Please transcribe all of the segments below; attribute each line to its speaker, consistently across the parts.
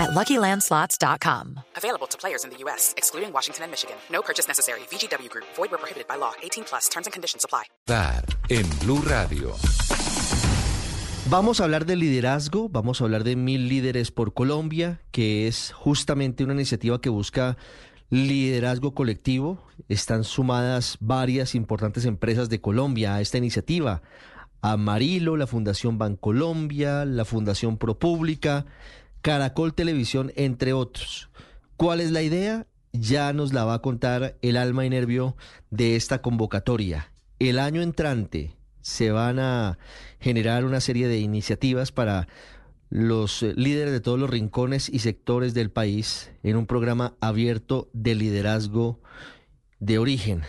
Speaker 1: at LuckyLandSlots.com.
Speaker 2: Available to players in the U.S., excluding Washington and Michigan. No purchase necessary. VGW Group. Void where prohibited by law. 18 plus. Terms and conditions apply.
Speaker 3: Dar en Blue Radio.
Speaker 4: Vamos a hablar de liderazgo, vamos a hablar de Mil Líderes por Colombia, que es justamente una iniciativa que busca liderazgo colectivo. Están sumadas varias importantes empresas de Colombia a esta iniciativa. Amarilo, la Fundación Bancolombia, la Fundación ProPública, Caracol Televisión, entre otros. ¿Cuál es la idea? Ya nos la va a contar el alma y nervio de esta convocatoria. El año entrante se van a generar una serie de iniciativas para los eh, líderes de todos los rincones y sectores del país en un programa abierto de liderazgo de origen.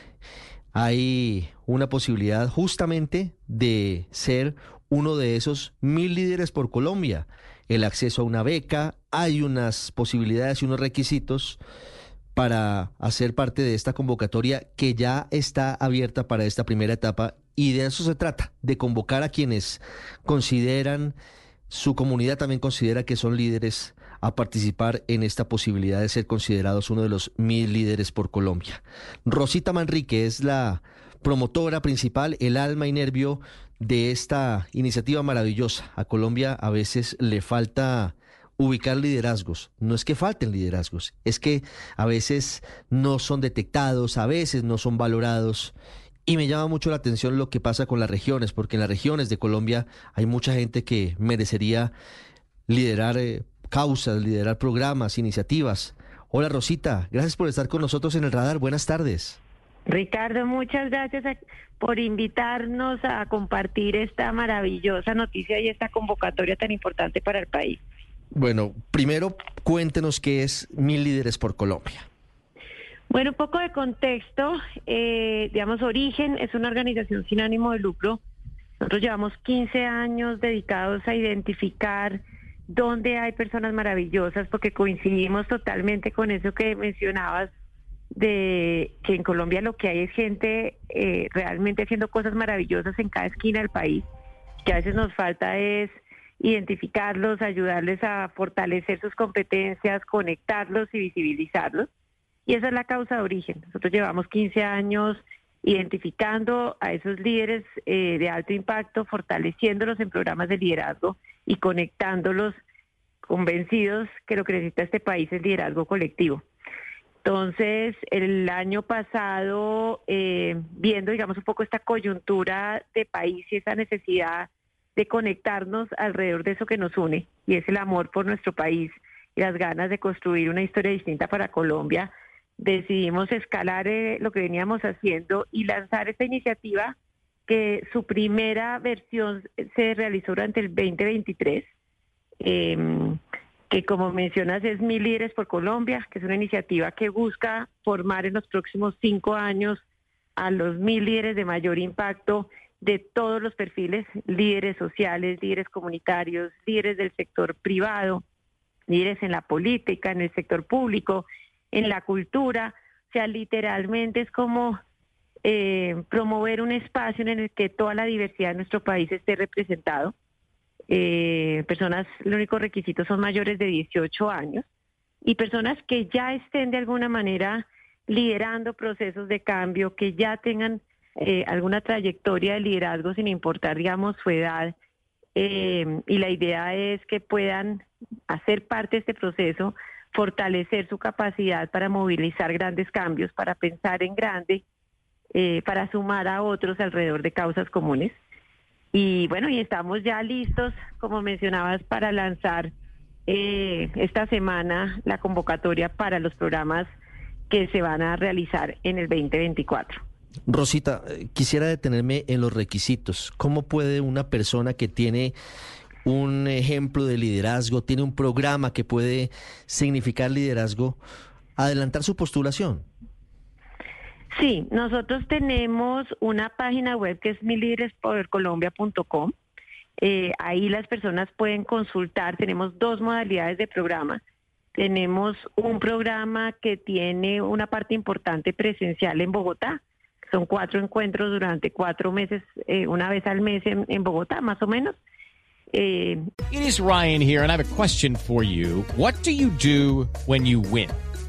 Speaker 4: Hay una posibilidad justamente de ser uno de esos mil líderes por Colombia. El acceso a una beca, hay unas posibilidades y unos requisitos para hacer parte de esta convocatoria que ya está abierta para esta primera etapa y de eso se trata, de convocar a quienes consideran, su comunidad también considera que son líderes a participar en esta posibilidad de ser considerados uno de los mil líderes por Colombia. Rosita Manrique es la promotora principal, el alma y nervio de esta iniciativa maravillosa. A Colombia a veces le falta ubicar liderazgos. No es que falten liderazgos, es que a veces no son detectados, a veces no son valorados. Y me llama mucho la atención lo que pasa con las regiones, porque en las regiones de Colombia hay mucha gente que merecería liderar eh, causas, liderar programas, iniciativas. Hola Rosita, gracias por estar con nosotros en el radar. Buenas tardes.
Speaker 5: Ricardo, muchas gracias por invitarnos a compartir esta maravillosa noticia y esta convocatoria tan importante para el país.
Speaker 4: Bueno, primero cuéntenos qué es Mil Líderes por Colombia.
Speaker 5: Bueno, un poco de contexto, eh, digamos, Origen es una organización sin ánimo de lucro. Nosotros llevamos 15 años dedicados a identificar dónde hay personas maravillosas, porque coincidimos totalmente con eso que mencionabas, de que en Colombia lo que hay es gente eh, realmente haciendo cosas maravillosas en cada esquina del país, que a veces nos falta es identificarlos, ayudarles a fortalecer sus competencias, conectarlos y visibilizarlos. Y esa es la causa de origen. Nosotros llevamos 15 años identificando a esos líderes eh, de alto impacto, fortaleciéndolos en programas de liderazgo y conectándolos convencidos que lo que necesita este país es liderazgo colectivo. Entonces, el año pasado, eh, viendo, digamos, un poco esta coyuntura de país y esa necesidad de conectarnos alrededor de eso que nos une, y es el amor por nuestro país y las ganas de construir una historia distinta para Colombia, decidimos escalar eh, lo que veníamos haciendo y lanzar esta iniciativa que su primera versión se realizó durante el 2023. Eh, em, que como mencionas es Mil Líderes por Colombia, que es una iniciativa que busca formar en los próximos cinco años a los mil líderes de mayor impacto de todos los perfiles, líderes sociales, líderes comunitarios, líderes del sector privado, líderes en la política, en el sector público, en la cultura. O sea, literalmente es como eh, promover un espacio en el que toda la diversidad de nuestro país esté representado eh, personas, el único requisito son mayores de 18 años y personas que ya estén de alguna manera liderando procesos de cambio, que ya tengan eh, alguna trayectoria de liderazgo sin importar, digamos, su edad. Eh, y la idea es que puedan hacer parte de este proceso, fortalecer su capacidad para movilizar grandes cambios, para pensar en grande, eh, para sumar a otros alrededor de causas comunes. Y bueno, y estamos ya listos, como mencionabas, para lanzar eh, esta semana la convocatoria para los programas que se van a realizar en el 2024.
Speaker 4: Rosita, eh, quisiera detenerme en los requisitos. ¿Cómo puede una persona que tiene un ejemplo de liderazgo, tiene un programa que puede significar liderazgo, adelantar su postulación?
Speaker 5: Sí, nosotros tenemos una página web que es milíderespodercolombia.com. Eh, ahí las personas pueden consultar. Tenemos dos modalidades de programa. Tenemos un programa que tiene una parte importante presencial en Bogotá. Son cuatro encuentros durante cuatro meses, eh, una vez al mes en, en Bogotá, más o menos.
Speaker 6: Eh, It is Ryan here, and I have a question for you. What do you do when you win?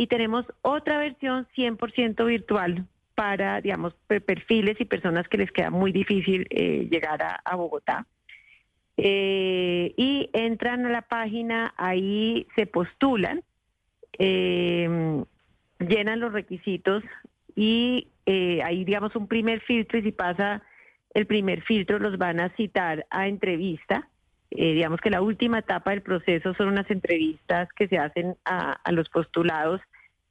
Speaker 5: Y tenemos otra versión 100% virtual para, digamos, perfiles y personas que les queda muy difícil eh, llegar a, Bogotá. Eh, y entran a la página, ahí se postulan, em, llenan los requisitos y eh, ahí, digamos, un primer filtro y si pasa el primer filtro los van a citar a entrevista. digamos que la última etapa del proceso son unas entrevistas que se hacen a los postulados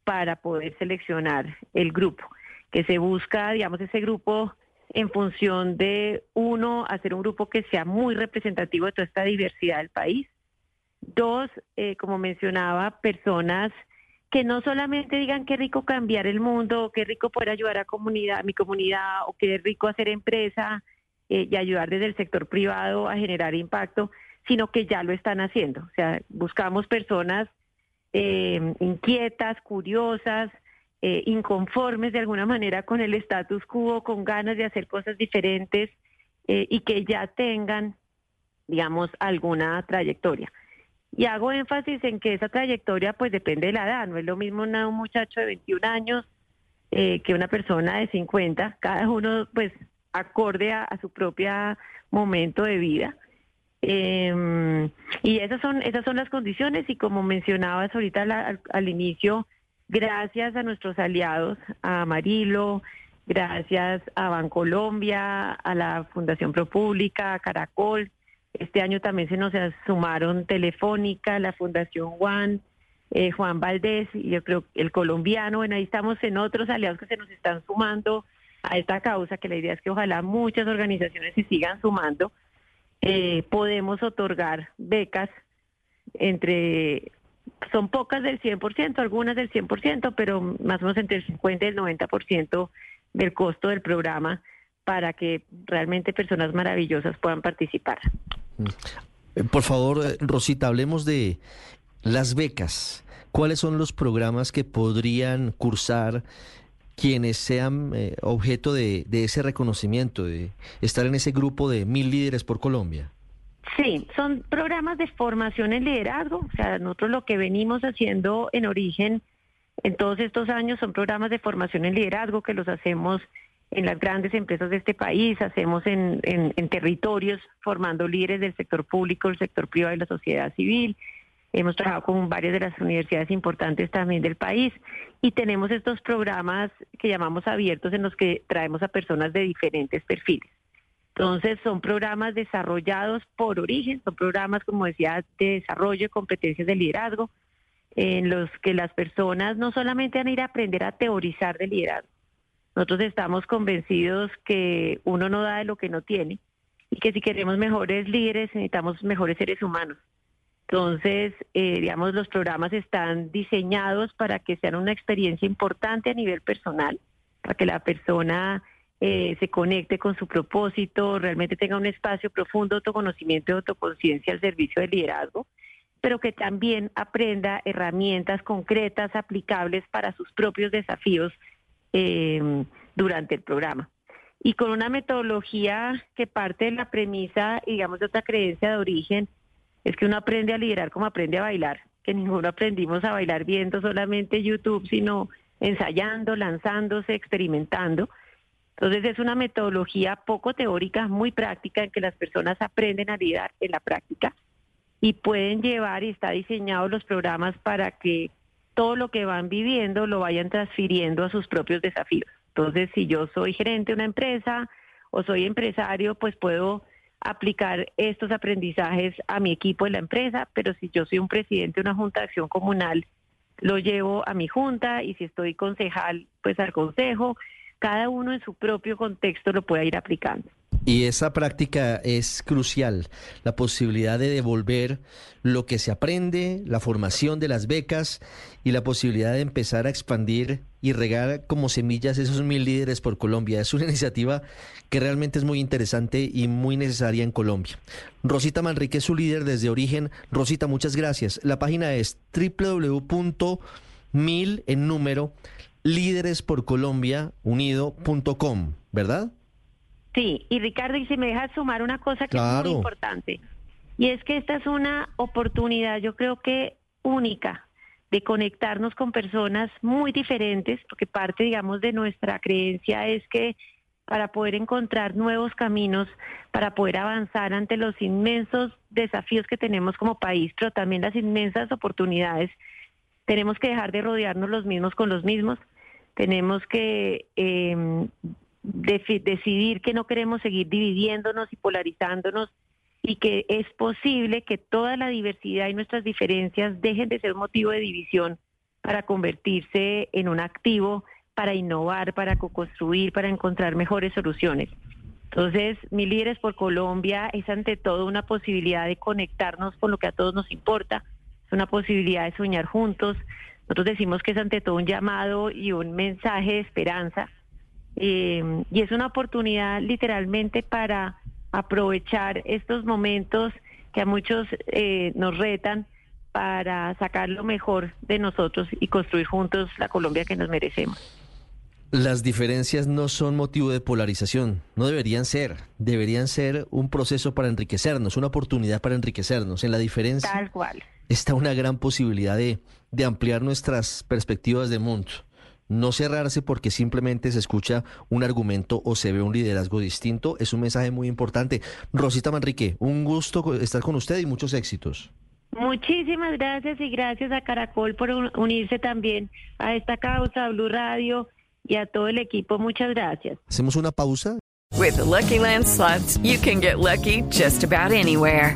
Speaker 5: para poder seleccionar el grupo que se busca, digamos, ese grupo en función de, uno, hacer un grupo que sea muy representativo de toda esta diversidad del país. Dos, eh, como mencionaba, personas que no solamente digan qué rico cambiar el mundo, qué rico poder ayudar a, comunidad, mi comunidad, o qué rico hacer empresa eh, y ayudar desde el sector privado a generar impacto, sino que ya lo están haciendo. O sea, buscamos personas eh, inquietas, curiosas, eh, inconformes de alguna manera con el status quo, con ganas de hacer cosas diferentes eh, y que ya tengan, digamos, alguna trayectoria. Y hago énfasis en que esa trayectoria pues depende de la edad, no es lo mismo un muchacho de 21 años eh, que una persona de 50, cada uno pues acorde a, su propio momento de vida. Em, y esas son, esas son las condiciones y como mencionabas ahorita al inicio, gracias a nuestros aliados, a Marilo, gracias a Bancolombia, a la Fundación ProPública, a Caracol. Este año también se nos sumaron Telefónica, la Fundación Juan, eh, Juan Valdés y yo creo el colombiano. Bueno, ahí estamos en otros aliados que se nos están sumando a esta causa, que la idea es que ojalá muchas organizaciones se sigan sumando. Eh, podemos otorgar becas entre son pocas del 100%, algunas del 100%, pero más o menos entre el 50 y el 90% del costo del programa para que realmente personas maravillosas puedan participar.
Speaker 4: Mm. Por favor, eh, Rosita, hablemos de las becas. ¿Cuáles son los programas que podrían cursar quienes sean eh, objeto de, ese reconocimiento, de estar en ese grupo de mil líderes por Colombia?
Speaker 5: Sí, son programas de formación en liderazgo. O sea, nosotros lo que venimos haciendo en origen en todos estos años son programas de formación en liderazgo que los hacemos en las grandes empresas de este país, hacemos en, territorios formando líderes del sector público, el sector privado y la sociedad civil. Hemos trabajado con varias de las universidades importantes también del país y tenemos estos programas que llamamos abiertos en los que traemos a personas de diferentes perfiles. Entonces, son programas desarrollados por origen, son programas, como decía, de desarrollo de competencias de liderazgo, en los que las personas no solamente van a ir a aprender a teorizar de liderazgo, nosotros estamos convencidos que uno no da de lo que no tiene y que si queremos mejores líderes necesitamos mejores seres humanos. Entonces, eh, digamos, los programas están diseñados para que sean una experiencia importante a nivel personal, para que la persona eh, se conecte con su propósito, realmente tenga un espacio profundo de autoconocimiento y autoconciencia al servicio del liderazgo, pero que también aprenda herramientas concretas, aplicables para sus propios desafíos eh, durante el programa. Y con una metodología que parte de la premisa, digamos, de otra creencia de origen, es que uno aprende a liderar como aprende a bailar, que ninguno aprendimos a bailar viendo solamente YouTube, sino ensayando, lanzándose, experimentando. Entonces es una metodología poco teórica, muy práctica, en que las personas aprenden a lidiar en la práctica y pueden llevar y está diseñado los programas para que todo lo que van viviendo lo vayan transfiriendo a sus propios desafíos. Entonces, si yo soy gerente de una empresa, o soy empresario, pues puedo aplicar estos aprendizajes a mi equipo de la empresa, pero si yo soy un presidente de una junta de acción comunal, lo llevo a mi junta y si estoy concejal, pues al consejo. Cada uno en su propio contexto lo puede ir aplicando.
Speaker 4: Y esa práctica es crucial, la posibilidad de devolver lo que se aprende, la formación de las becas y la posibilidad de empezar a expandir y regar como semillas esos mil líderes por Colombia. Es una iniciativa que realmente es muy interesante y muy necesaria en Colombia. Rosita Manrique es su líder desde origen. Rosita, muchas gracias. La página es www.mil en número líderesporcolombiaunido.com, ¿verdad?
Speaker 5: Sí, y Ricardo, y si me dejas sumar una cosa que es muy importante, y es que esta es una oportunidad, yo creo que única, de conectarnos con personas muy diferentes, porque parte, digamos, de nuestra creencia es que para poder encontrar nuevos caminos, para poder avanzar ante los inmensos desafíos que tenemos como país, pero también las inmensas oportunidades, tenemos que dejar de rodearnos los mismos con los mismos, tenemos que eh, decidir que no queremos seguir dividiéndonos y polarizándonos y que es posible que toda la diversidad y nuestras diferencias dejen de ser motivo de división para convertirse en un activo para innovar, para co-construir, para encontrar mejores soluciones. Entonces, mi líderes por Colombia es ante todo una posibilidad de conectarnos con lo que a todos nos importa, es una posibilidad de soñar juntos. Nosotros decimos que es ante todo un llamado y un mensaje de esperanza eh, y es una oportunidad literalmente para aprovechar estos momentos que a muchos eh, nos retan para sacar lo mejor de nosotros y construir juntos la Colombia que nos merecemos.
Speaker 4: Las diferencias no son motivo de polarización, no deberían ser, deberían ser un proceso para enriquecernos, una oportunidad para enriquecernos. En la diferencia
Speaker 5: Tal cual.
Speaker 4: está una gran posibilidad de, de ampliar nuestras perspectivas de mundo no cerrarse porque simplemente se escucha un argumento o se ve un liderazgo distinto, es un mensaje muy importante. Rosita Manrique, un gusto estar con usted y muchos éxitos.
Speaker 5: Muchísimas gracias y gracias a Caracol por unirse también a esta causa, Blue Radio y a todo el equipo. Muchas gracias.
Speaker 4: Hacemos una pausa.
Speaker 7: With Lucky Land slots, you can get lucky just about anywhere.